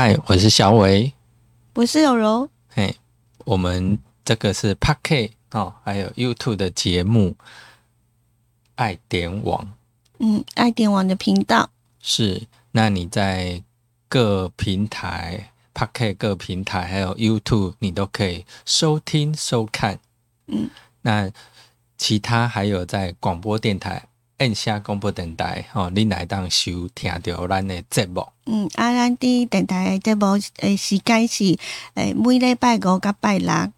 嗨，我是小伟，我是有柔。嘿，我们这个是 p a k 哦，还有 YouTube 的节目爱点网。嗯，爱点网的频道是。那你在各平台 p a k 各平台还有 YouTube，你都可以收听收看。嗯，那其他还有在广播电台。按下广播电台，哦，你来当收听到咱的节目。嗯，啊，咱伫电台节目诶时间是诶每礼拜五甲拜六下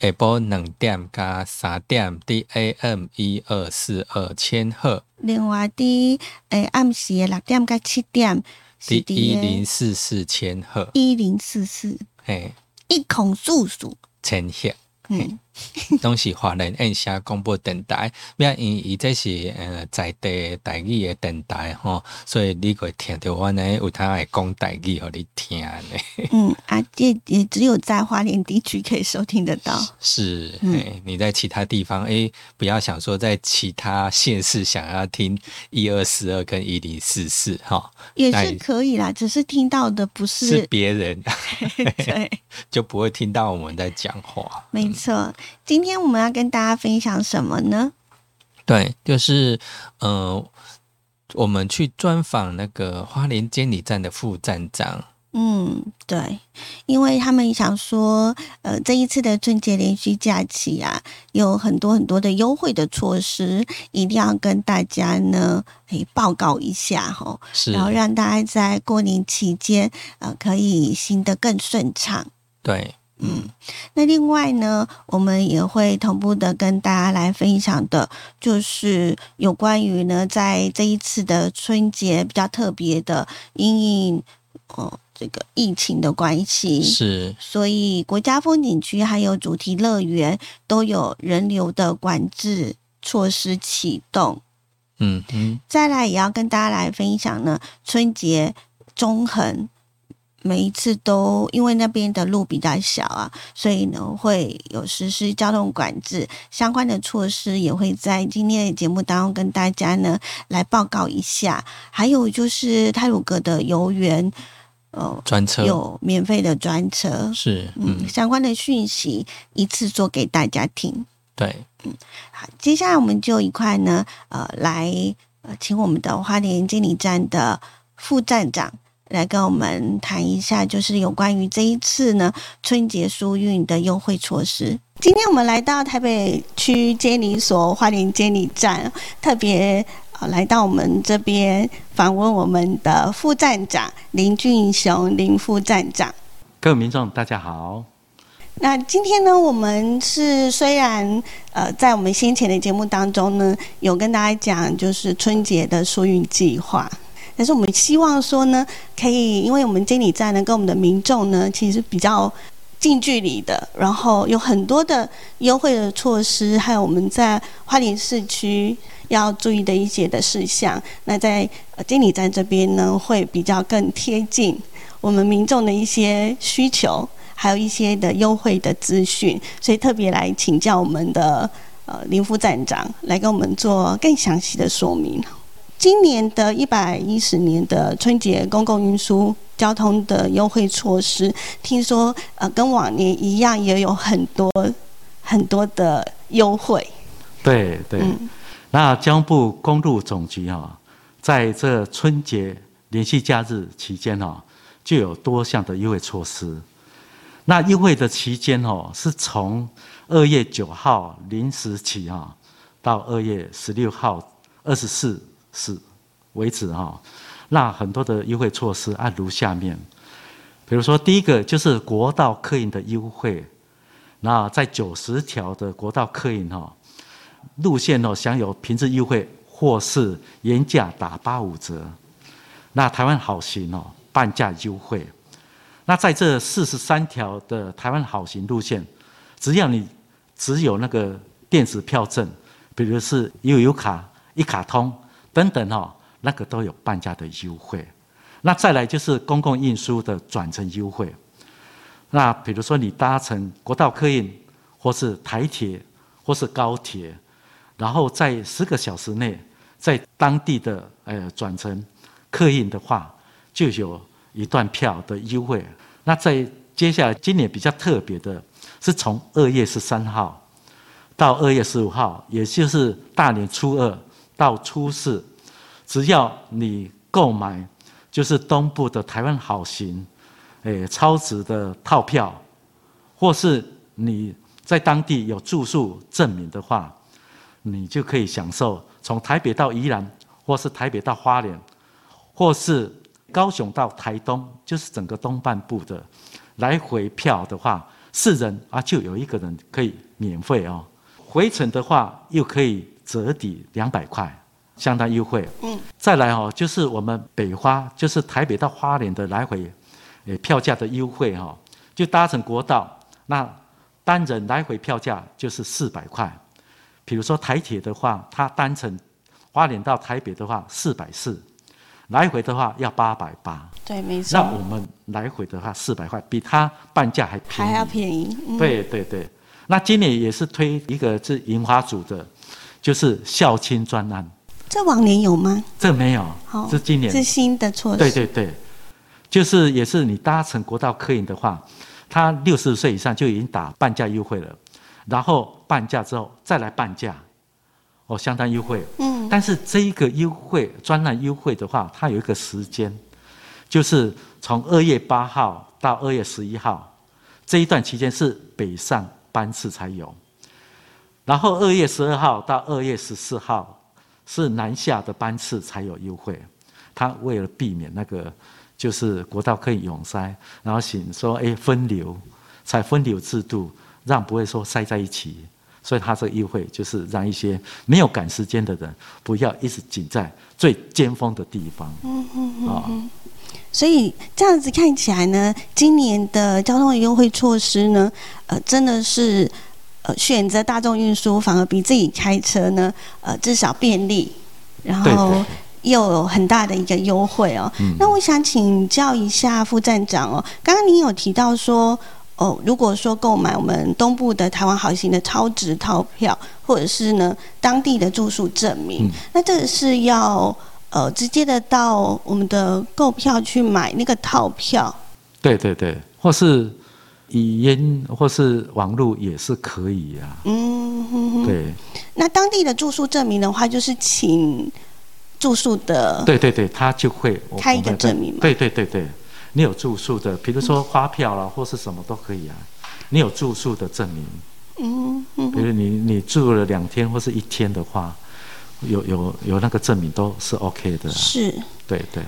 晡两点加三点伫 AM 一二四二千赫。另外伫诶暗时诶六点加七点伫一零四四千赫。一零四四，嘿，一孔数数千赫。嗯，拢是华人按下广播电台，因伊伊这是呃在地台语的电台吼，所以你会听到我呢有他会讲台语互你听呢。嗯，啊，这也只有在华联地区可以收听得到。是，嗯，你在其他地方，哎，不要想说在其他县市想要听一二四二跟一零四四哈，也是可以啦，只是听到的不是是别人，对，就不会听到我们在讲话。没错，今天我们要跟大家分享什么呢？对，就是呃，我们去专访那个花莲监理站的副站长。嗯，对，因为他们想说，呃，这一次的春节连续假期啊，有很多很多的优惠的措施，一定要跟大家呢，诶报告一下哈，然后让大家在过年期间，呃，可以行得更顺畅。对。嗯，那另外呢，我们也会同步的跟大家来分享的，就是有关于呢，在这一次的春节比较特别的，因应哦这个疫情的关系，是，所以国家风景区还有主题乐园都有人流的管制措施启动。嗯嗯，再来也要跟大家来分享呢，春节中横。每一次都因为那边的路比较小啊，所以呢会有实施交通管制相关的措施，也会在今天的节目当中跟大家呢来报告一下。还有就是泰鲁阁的游园，呃，专车有免费的专车，是嗯，相关的讯息一次做给大家听。对，嗯，好，接下来我们就一块呢，呃，来呃，请我们的花莲监理站的副站长。来跟我们谈一下，就是有关于这一次呢春节疏运的优惠措施。今天我们来到台北区监理所花莲监理站，特别啊来到我们这边访问我们的副站长林俊雄林副站长。各位民众大家好。那今天呢，我们是虽然呃在我们先前的节目当中呢，有跟大家讲就是春节的疏运计划。但是我们希望说呢，可以，因为我们监理站呢，跟我们的民众呢，其实比较近距离的，然后有很多的优惠的措施，还有我们在花莲市区要注意的一些的事项。那在监理站这边呢，会比较更贴近我们民众的一些需求，还有一些的优惠的资讯，所以特别来请教我们的呃林副站长，来跟我们做更详细的说明。今年的一百一十年的春节公共运输交通的优惠措施，听说呃跟往年一样，也有很多很多的优惠。对对，那交通部公路总局哈，在这春节连续假日期间哈，就有多项的优惠措施。那优惠的期间哦，是从二月九号零时起哈，到二月十六号二十四。是为止哈，那很多的优惠措施按如下面，比如说第一个就是国道客运的优惠，那在九十条的国道客运哈路线哦享有平日优惠或是原价打八五折，那台湾好行哦半价优惠，那在这四十三条的台湾好行路线，只要你只有那个电子票证，比如是悠游卡一卡通。等等哈，那个都有半价的优惠。那再来就是公共运输的转乘优惠。那比如说你搭乘国道客运，或是台铁，或是高铁，然后在十个小时内在当地的呃转乘客运的话，就有一段票的优惠。那在接下来今年比较特别的是从二月十三号到二月十五号，也就是大年初二到初四，只要你购买就是东部的台湾好行，诶超值的套票，或是你在当地有住宿证明的话，你就可以享受从台北到宜兰，或是台北到花莲，或是高雄到台东，就是整个东半部的。来回票的话，四人啊就有一个人可以免费哦。回程的话又可以折抵两百块，相当优惠。嗯，再来哦，就是我们北花，就是台北到花莲的来回，诶票价的优惠哈，就搭乘国道，那单人来回票价就是四百块。比如说台铁的话，它单程花莲到台北的话四百四。来回的话要八百八，对，没错。那我们来回的话四百块，比它半价还便宜，还要便宜。对对对，那今年也是推一个是银花组的，就是孝亲专案。这往年有吗？这没有，是今年是新的措施。对对对，就是也是你搭乘国道客运的话，他六十岁以上就已经打半价优惠了，然后半价之后再来半价。哦，相当优惠。嗯，但是这一个优惠专栏优惠的话，它有一个时间，就是从二月八号到二月十一号这一段期间是北上班次才有，然后二月十二号到二月十四号是南下的班次才有优惠。他为了避免那个就是国道可以涌塞，然后请说哎分流，才分流制度，让不会说塞在一起。所以他这个优惠就是让一些没有赶时间的人，不要一直挤在最尖峰的地方。嗯嗯嗯。啊，所以这样子看起来呢，今年的交通优惠措施呢，呃，真的是呃选择大众运输反而比自己开车呢，呃，至少便利，然后又有很大的一个优惠哦。那我想请教一下副站长哦，刚刚您有提到说。哦，如果说购买我们东部的台湾好行的超值套票，或者是呢当地的住宿证明，那这是要呃直接的到我们的购票去买那个套票。对对对，或是语音或是网络也是可以呀。嗯，对。那当地的住宿证明的话，就是请住宿的。对对对，他就会开一个证明。对对对对。你有住宿的，比如说发票啦，或是什么都可以啊。你有住宿的证明，嗯嗯，比如你你住了两天或是一天的话，有有有那个证明都是 OK 的。是，对对。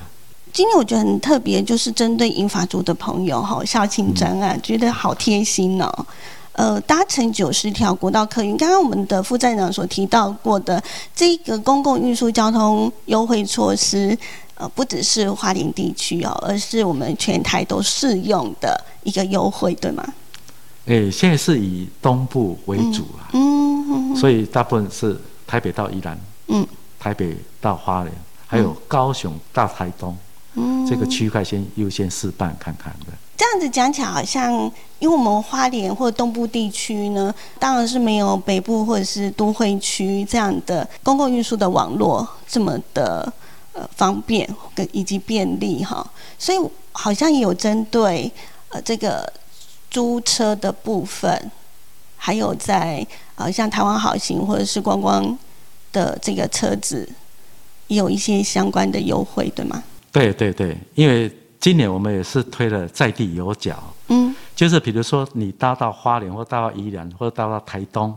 今天我觉得很特别，就是针对银发族的朋友哈，校庆专案，觉得好贴心哦。呃，搭乘九十条国道客运，刚刚我们的副站长所提到过的这个公共运输交通优惠措施。呃，不只是花莲地区哦，而是我们全台都适用的一个优惠，对吗？诶，现在是以东部为主啊，嗯，所以大部分是台北到宜兰，嗯，台北到花莲，还有高雄到台东，嗯，这个区块先优先试办看看的。这样子讲起来，好像因为我们花莲或东部地区呢，当然是没有北部或者是都会区这样的公共运输的网络这么的。呃，方便跟以及便利哈，所以好像也有针对呃这个租车的部分，还有在呃像台湾好行或者是观光的这个车子，也有一些相关的优惠，对吗？对对对，因为今年我们也是推了在地有脚，嗯，就是比如说你搭到花莲或搭到宜兰或者搭到台东，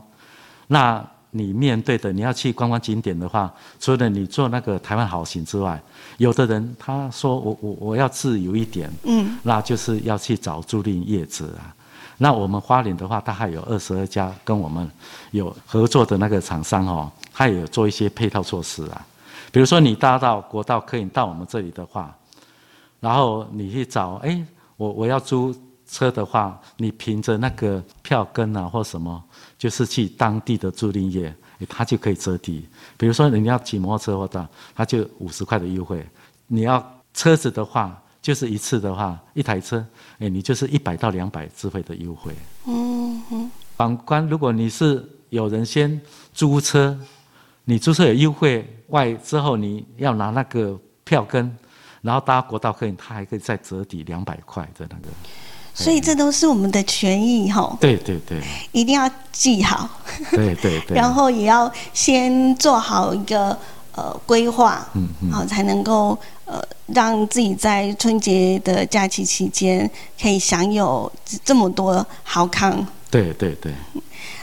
那。你面对的你要去观光景点的话，除了你做那个台湾好行之外，有的人他说我我我要自由一点，嗯，那就是要去找租赁业者啊。那我们花莲的话，它还有二十二家跟我们有合作的那个厂商哦，他也有做一些配套措施啊。比如说你搭到国道可以到我们这里的话，然后你去找，哎，我我要租车的话，你凭着那个票根啊或什么。就是去当地的租赁业，他就可以折抵。比如说，你要骑摩托车或的，他就五十块的优惠；你要车子的话，就是一次的话，一台车，哎，你就是一百到两百资费的优惠。嗯哼。反观，如果你是有人先租车，你租车有优惠外之后，你要拿那个票根，然后搭国道客运，他还可以再折抵两百块的那个。所以这都是我们的权益哈。对对对，一定要记好。对对对。然后也要先做好一个呃规划，嗯嗯，好才能够呃让自己在春节的假期期间可以享有这么多好康。对对对。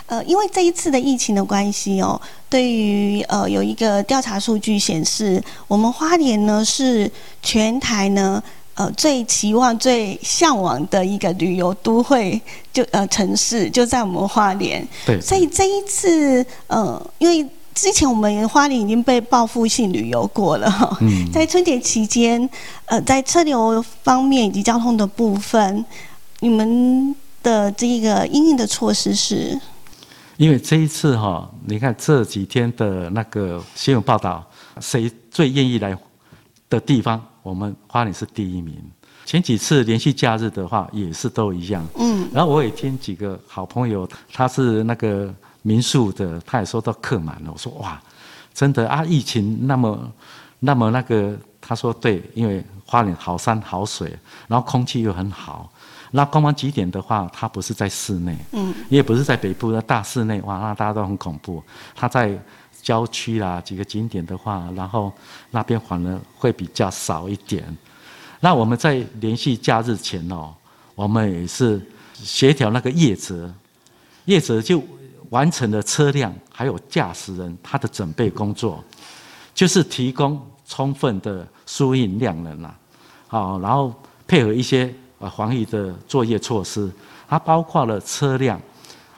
呃，因为这一次的疫情的关系哦，对于呃有一个调查数据显示，我们花莲呢是全台呢。呃，最期望、最向往的一个旅游都会，就呃城市就在我们花莲。对。所以这一次，呃，因为之前我们花莲已经被报复性旅游过了哈。嗯。在春节期间，呃，在车流方面以及交通的部分，你们的这个应应的措施是？因为这一次哈，你看这几天的那个新闻报道，谁最愿意来的地方？我们花莲是第一名，前几次连续假日的话也是都一样。嗯，然后我也听几个好朋友，他是那个民宿的，他也说到客满了。我说哇，真的啊，疫情那么那么那个，他说对，因为花莲好山好水，然后空气又很好。那光芒几点的话，它不是在室内，嗯，也不是在北部的大室内，哇，那大家都很恐怖。它在。郊区啦，几个景点的话，然后那边反而会比较少一点。那我们在连续假日前哦，我们也是协调那个业者，业者就完成了车辆还有驾驶人他的准备工作，就是提供充分的输运量能啦，好，然后配合一些呃防疫的作业措施，它包括了车辆，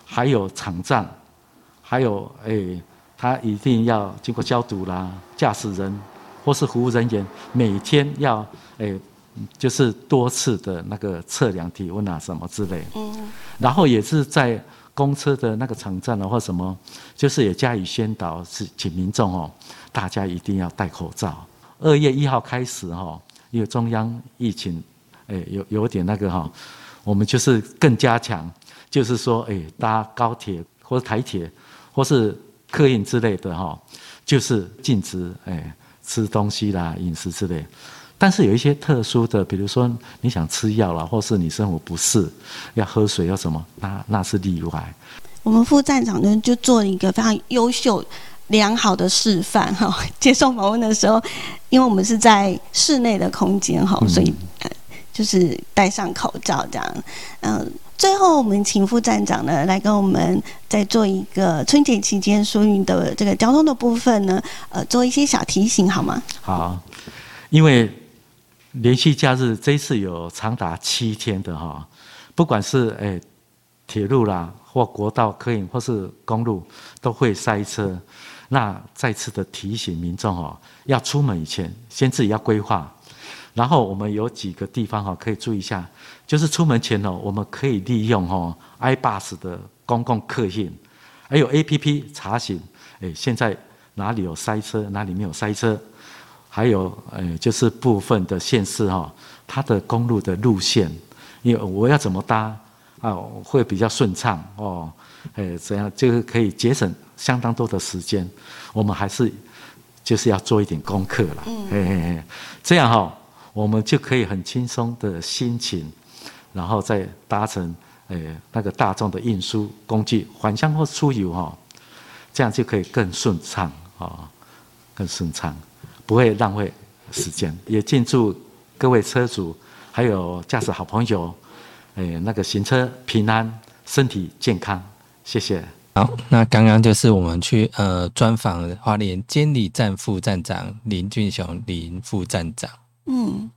还有场站，还有诶。它一定要经过消毒啦，驾驶人或是服务人员每天要诶，就是多次的那个测量体温啊什么之类。嗯。然后也是在公车的那个场站啊或什么，就是也加以宣导，是请民众哦，大家一定要戴口罩。二月一号开始哈，因为中央疫情诶有有点那个哈，我们就是更加强，就是说诶搭高铁或者台铁或是。客运之类的哈，就是禁止哎吃东西啦、饮食之类。但是有一些特殊的，比如说你想吃药啦，或是你生活不适要喝水要什么，那那是例外。我们副站长呢就做了一个非常优秀、良好的示范哈。接受访问的时候，因为我们是在室内的空间哈，所以就是戴上口罩这样，嗯。最后，我们请副站长呢来跟我们再做一个春节期间疏运的这个交通的部分呢，呃，做一些小提醒，好吗？好，因为连续假日这一次有长达七天的哈，不管是诶铁路啦，或国道、客运或是公路都会塞车。那再次的提醒民众哦，要出门以前先自己要规划。然后我们有几个地方哈可以注意一下，就是出门前哦，我们可以利用哈 iBus 的公共客运，还有 APP 查询，哎，现在哪里有塞车，哪里没有塞车，还有呃，就是部分的县市哈，它的公路的路线，因为我要怎么搭啊，会比较顺畅哦，哎，这样就是可以节省相当多的时间，我们还是就是要做一点功课了，嗯，嘿嘿嘿，这样哈。我们就可以很轻松的心情，然后再搭乘诶那个大众的运输工具返乡或出游哈，这样就可以更顺畅啊，更顺畅，不会浪费时间。也敬祝各位车主还有驾驶好朋友，诶那个行车平安，身体健康，谢谢。好，那刚刚就是我们去呃专访花莲监理站副站长林俊雄林副站长。嗯，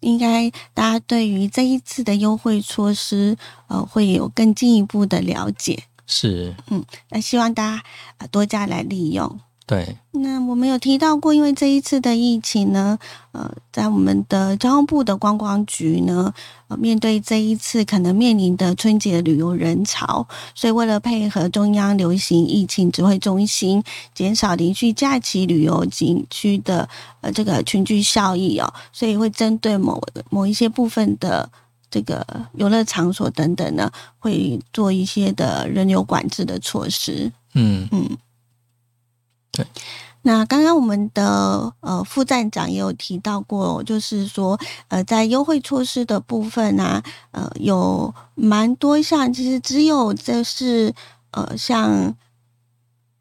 应该大家对于这一次的优惠措施，呃，会有更进一步的了解。是，嗯，那希望大家呃多加来利用。对，那我们有提到过，因为这一次的疫情呢，呃，在我们的交通部的观光局呢，呃，面对这一次可能面临的春节旅游人潮，所以为了配合中央流行疫情指挥中心，减少连续假期旅游景区的呃这个群聚效益哦，所以会针对某某一些部分的这个游乐场所等等呢，会做一些的人流管制的措施。嗯嗯。对，那刚刚我们的呃副站长也有提到过，就是说呃在优惠措施的部分呢，呃有蛮多项，其实只有这是呃像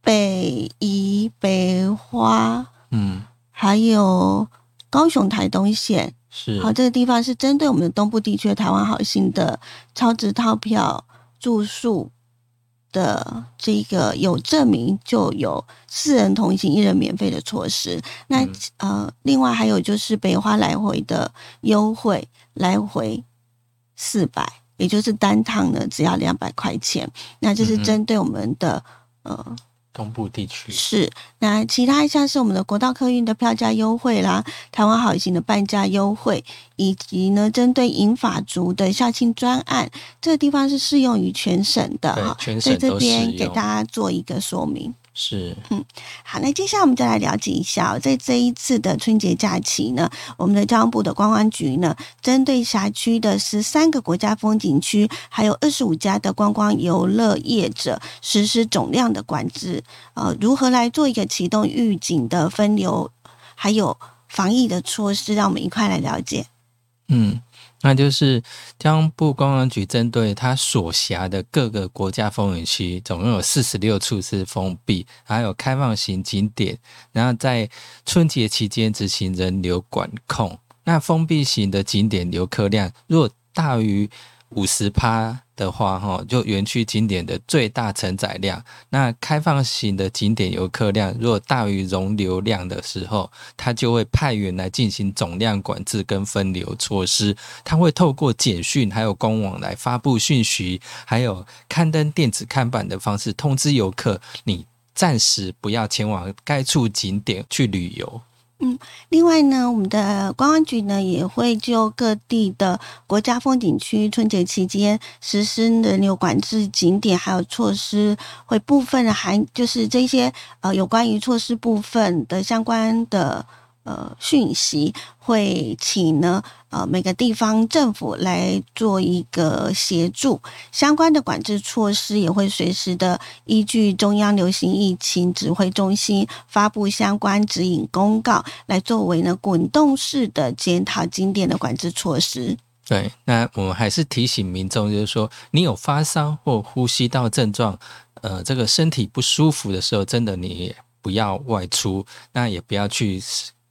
北宜、北花，嗯，还有高雄台东线，是。好这个地方是针对我们的东部地区台湾好心的超值套票住宿。的这个有证明就有四人同行一人免费的措施。那呃，另外还有就是北花来回的优惠，来回四百，也就是单趟呢只要两百块钱。那这是针对我们的呃。东部地区是，那其他像是我们的国道客运的票价优惠啦，台湾好行的半价优惠，以及呢针对银法族的校庆专案，这个地方是适用于全省的哈，在这边给大家做一个说明。是，嗯，好，那接下来我们就来了解一下，在这一次的春节假期呢，我们的交通部的观光局呢，针对辖区的十三个国家风景区，还有二十五家的观光游乐业者，实施总量的管制，呃，如何来做一个启动预警的分流，还有防疫的措施，让我们一块来了解。嗯。那就是将部观光局针对它所辖的各个国家风景区，总共有四十六处是封闭，还有开放型景点，然后在春节期间执行人流管控。那封闭型的景点游客量若大于五十趴。的话，哈，就园区景点的最大承载量，那开放型的景点游客量若大于容流量的时候，它就会派员来进行总量管制跟分流措施。它会透过简讯还有官网来发布讯息，还有刊登电子看板的方式通知游客，你暂时不要前往该处景点去旅游。嗯，另外呢，我们的公安局呢也会就各地的国家风景区春节期间实施人流管制景点还有措施，会部分的含就是这些呃有关于措施部分的相关的。呃，讯息会请呢，呃，每个地方政府来做一个协助，相关的管制措施也会随时的依据中央流行疫情指挥中心发布相关指引公告，来作为呢滚动式的检讨经典的管制措施。对，那我们还是提醒民众，就是说，你有发烧或呼吸道症状，呃，这个身体不舒服的时候，真的你不要外出，那也不要去。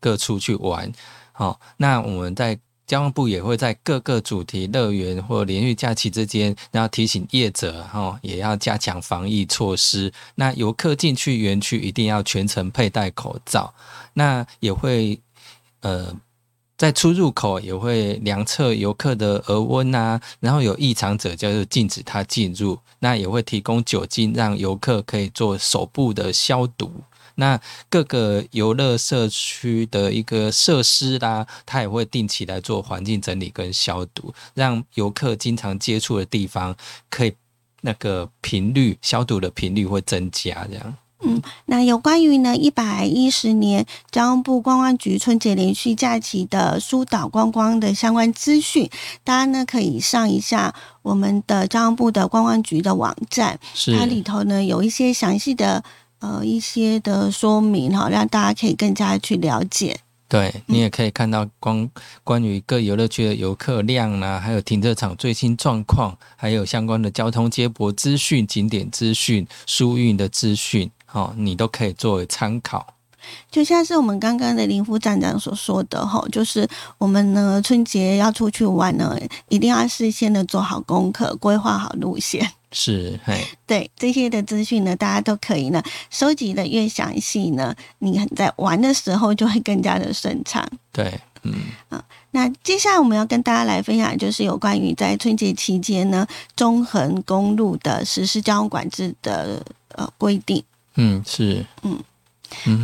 各处去玩，好，那我们在交通部也会在各个主题乐园或连续假期之间，然后提醒业者，哈，也要加强防疫措施。那游客进去园区一定要全程佩戴口罩。那也会，呃，在出入口也会量测游客的额温啊，然后有异常者就是禁止他进入。那也会提供酒精，让游客可以做手部的消毒。那各个游乐社区的一个设施啦，它也会定期来做环境整理跟消毒，让游客经常接触的地方可以那个频率消毒的频率会增加，这样。嗯，那有关于呢一百一十年交通部观光局春节连续假期的疏导观光的相关资讯，大家呢可以上一下我们的交通部的观光局的网站，它里头呢有一些详细的。呃，一些的说明哈，让大家可以更加去了解。对你也可以看到关关于各游乐区的游客量啦，还有停车场最新状况，还有相关的交通接驳资讯、景点资讯、疏运的资讯，哦，你都可以作为参考。就像是我们刚刚的林副站长所说的哈，就是我们呢春节要出去玩呢，一定要事先的做好功课，规划好路线。是，嘿，对这些的资讯呢，大家都可以呢收集的越详细呢，你在玩的时候就会更加的顺畅。对，嗯，啊，那接下来我们要跟大家来分享，就是有关于在春节期间呢，中横公路的实施交通管制的呃规定。嗯，是，嗯。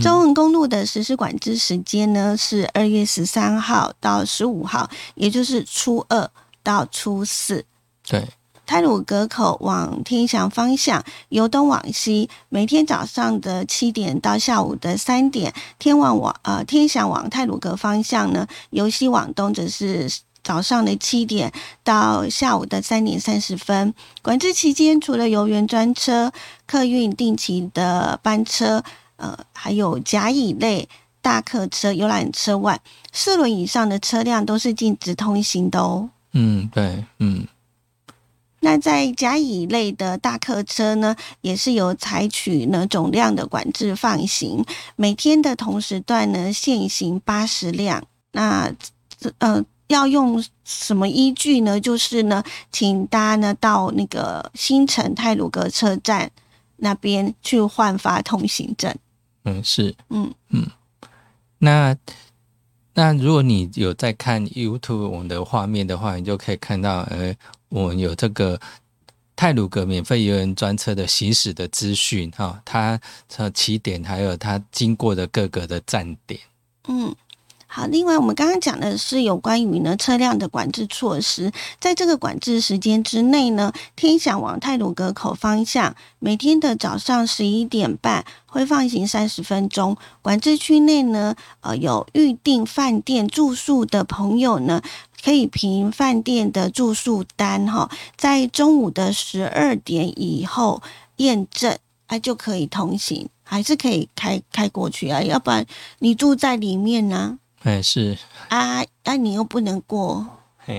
中横公路的实施管制时间呢是二月十三号到十五号，也就是初二到初四。对，泰鲁阁口往天祥方向，由东往西，每天早上的七点到下午的三点；天往往呃天祥往泰鲁阁方向呢，由西往东则是早上的七点到下午的三点三十分。管制期间，除了游园专车、客运定期的班车。呃，还有甲乙类大客车、游览车外，四轮以上的车辆都是禁止通行的哦。嗯，对，嗯。那在甲乙类的大客车呢，也是有采取呢总量的管制放行，每天的同时段呢限行八十辆。那呃要用什么依据呢？就是呢，请大家呢到那个新城泰鲁阁车站那边去换发通行证。嗯，是，嗯嗯。那那如果你有在看 YouTube 我们的画面的话，你就可以看到，呃。我们有这个泰鲁格免费游轮专车的行驶的资讯，哈，它的起点还有它经过的各个的站点。嗯，好。另外，我们刚刚讲的是有关于呢车辆的管制措施，在这个管制时间之内呢，天祥往泰鲁格口方向，每天的早上十一点半会放行三十分钟。管制区内呢，呃，有预定饭店住宿的朋友呢。可以凭饭店的住宿单哈，在中午的十二点以后验证，啊就可以通行，还是可以开开过去啊？要不然你住在里面呢？哎，是啊，那你又不能过，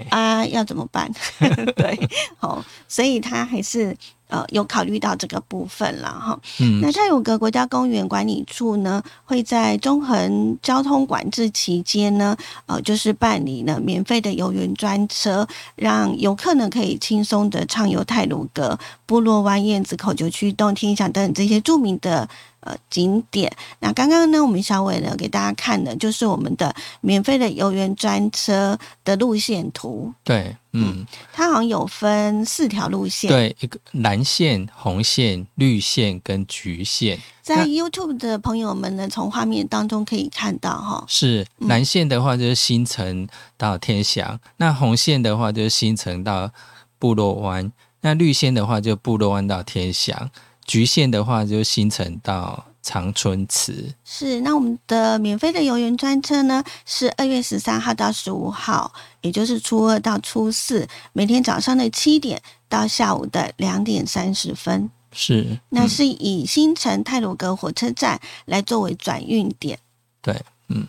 啊，要怎么办？对，好，所以他还是。呃，有考虑到这个部分了哈。嗯，那泰鲁格国家公园管理处呢，会在中横交通管制期间呢，呃，就是办理了免费的游园专车，让游客呢可以轻松的畅游泰鲁格、部落湾、燕子口、九曲洞、天祥等这些著名的。呃，景点。那刚刚呢，我们小伟呢给大家看的就是我们的免费的游园专车的路线图。对，嗯，它好像有分四条路线。对，一个蓝线、红线、绿线跟橘线。在 YouTube 的朋友们呢，从画面当中可以看到哈。是蓝线的话就是新城到天祥，那红线的话就是新城到部落湾，那绿线的话就部落湾到天祥。局限的话，就新城到长春池。是，那我们的免费的游园专车呢，是二月十三号到十五号，也就是初二到初四，每天早上的七点到下午的两点三十分。是，那是以新城泰鲁阁火车站来作为转运点。对，嗯。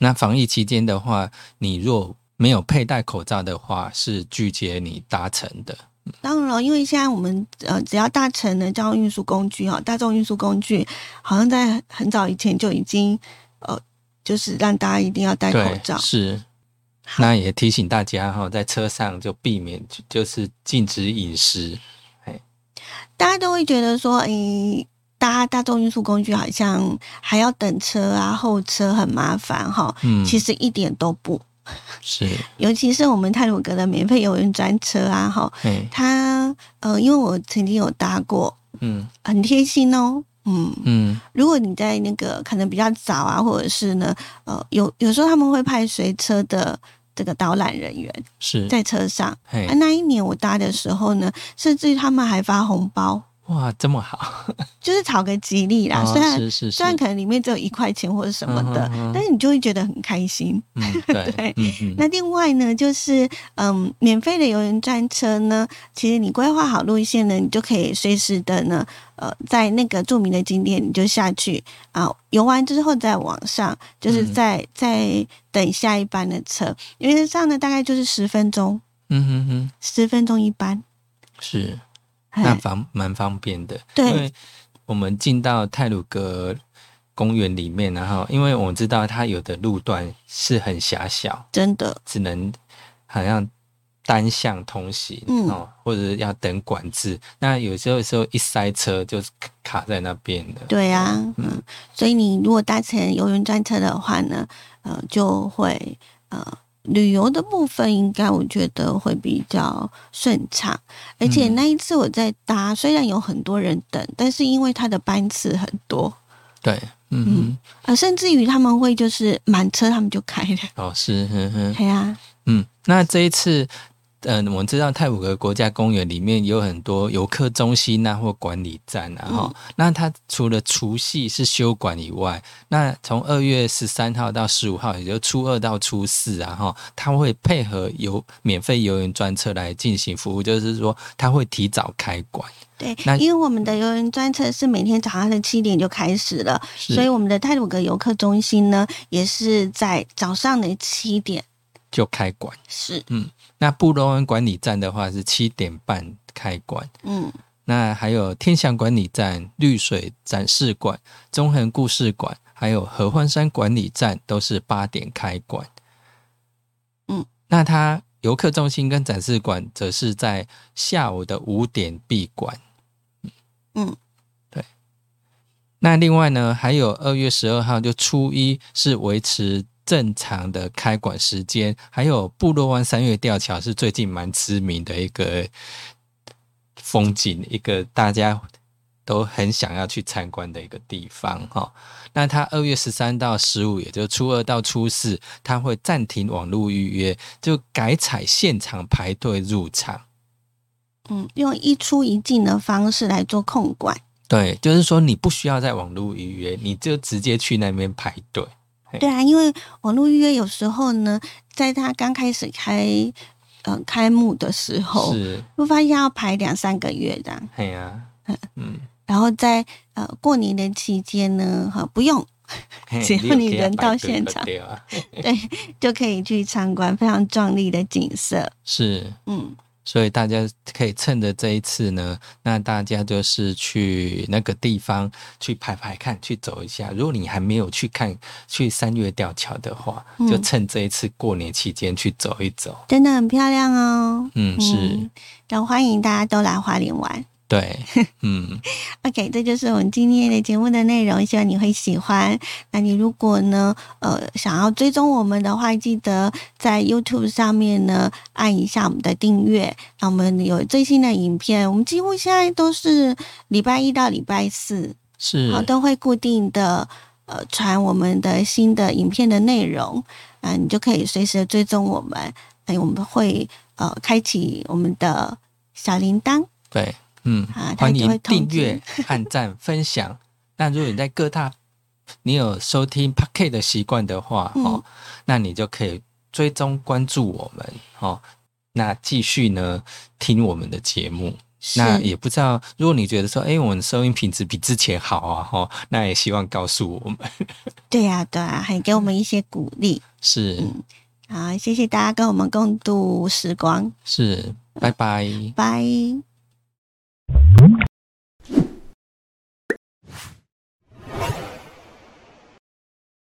那防疫期间的话，你若没有佩戴口罩的话，是拒绝你搭乘的。当然了，因为现在我们呃，只要大乘的交通运输工具哈，大众运输工具，好像在很早以前就已经呃，就是让大家一定要戴口罩。是，那也提醒大家哈，在车上就避免就是禁止饮食。哎，大家都会觉得说，哎，搭大众运输工具好像还要等车啊，候车很麻烦哈。嗯，其实一点都不。是，尤其是我们泰鲁格的免费游泳专车啊，哈，它呃，因为我曾经有搭过，嗯，很贴心哦，嗯嗯，如果你在那个可能比较早啊，或者是呢，呃，有有时候他们会派随车的这个导览人员是。在车上，啊，那一年我搭的时候呢，甚至于他们还发红包。哇，这么好，就是讨个吉利啦。虽然虽然可能里面只有一块钱或者什么的，但是你就会觉得很开心。对，那另外呢，就是嗯，免费的游园专车呢，其实你规划好路线呢，你就可以随时的呢，呃，在那个著名的景点你就下去啊，游完之后再往上，就是在在等下一班的车，因为上呢大概就是十分钟，嗯哼哼，十分钟一班，是。那方蛮方便的，因为我们进到泰鲁格公园里面，然后因为我们知道它有的路段是很狭小，真的只能好像单向通行哦，或者要等管制。那有时候时候一塞车就卡在那边的。对啊，嗯，所以你如果搭乘游园专车的话呢，呃，就会呃。旅游的部分应该我觉得会比较顺畅，而且那一次我在搭，虽然有很多人等，但是因为他的班次很多，对，嗯嗯。啊，甚至于他们会就是满车他们就开了，哦，是，对啊，嗯，那这一次嗯，我们知道泰晤格国家公园里面有很多游客中心啊，或管理站啊，哈。那它除了除夕是休馆以外，那从二月十三号到十五号，也就初二到初四啊，哈，它会配合游免费游园专车来进行服务，就是说它会提早开馆。对，那因为我们的游园专车是每天早上的七点就开始了，所以我们的泰鲁格游客中心呢，也是在早上的七点就开馆。是，嗯。那布洛恩管理站的话是七点半开馆，嗯，那还有天祥管理站、绿水展示馆、中横故事馆，还有合欢山管理站都是八点开馆，嗯，那它游客中心跟展示馆则是在下午的五点闭馆，嗯，对。那另外呢，还有二月十二号就初一是维持。正常的开馆时间，还有部落湾三月吊桥是最近蛮知名的一个风景，一个大家都很想要去参观的一个地方哈。那它二月十三到十五，也就初二到初四，它会暂停网络预约，就改采现场排队入场。嗯，用一出一进的方式来做控管。对，就是说你不需要在网络预约，你就直接去那边排队。对啊，因为网络预约有时候呢，在他刚开始开，呃，开幕的时候，是。会发现要排两三个月这样。对呀，嗯，然后在呃过年的期间呢，哈，不用，只要你人到现场，对，就可以去参观非常壮丽的景色。是，嗯。所以大家可以趁着这一次呢，那大家就是去那个地方去排排看，去走一下。如果你还没有去看去三月吊桥的话，就趁这一次过年期间去走一走，真的很漂亮哦。嗯，是，然后欢迎大家都来花莲玩。对，嗯，OK，这就是我们今天的节目的内容，希望你会喜欢。那你如果呢，呃，想要追踪我们的话，记得在 YouTube 上面呢按一下我们的订阅。那我们有最新的影片，我们几乎现在都是礼拜一到礼拜四是好都会固定的呃传我们的新的影片的内容，啊，你就可以随时追踪我们。哎，我们会呃开启我们的小铃铛。对。嗯，欢迎订阅、按赞、分享。那如果你在各大你有收听 Paket 的习惯的话，哦，那你就可以追踪关注我们，哦，那继续呢听我们的节目。那也不知道，如果你觉得说，哎，我们收音品质比之前好啊，哈，那也希望告诉我们。对呀，对啊，还给我们一些鼓励。是，好，谢谢大家跟我们共度时光。是，拜拜，拜。You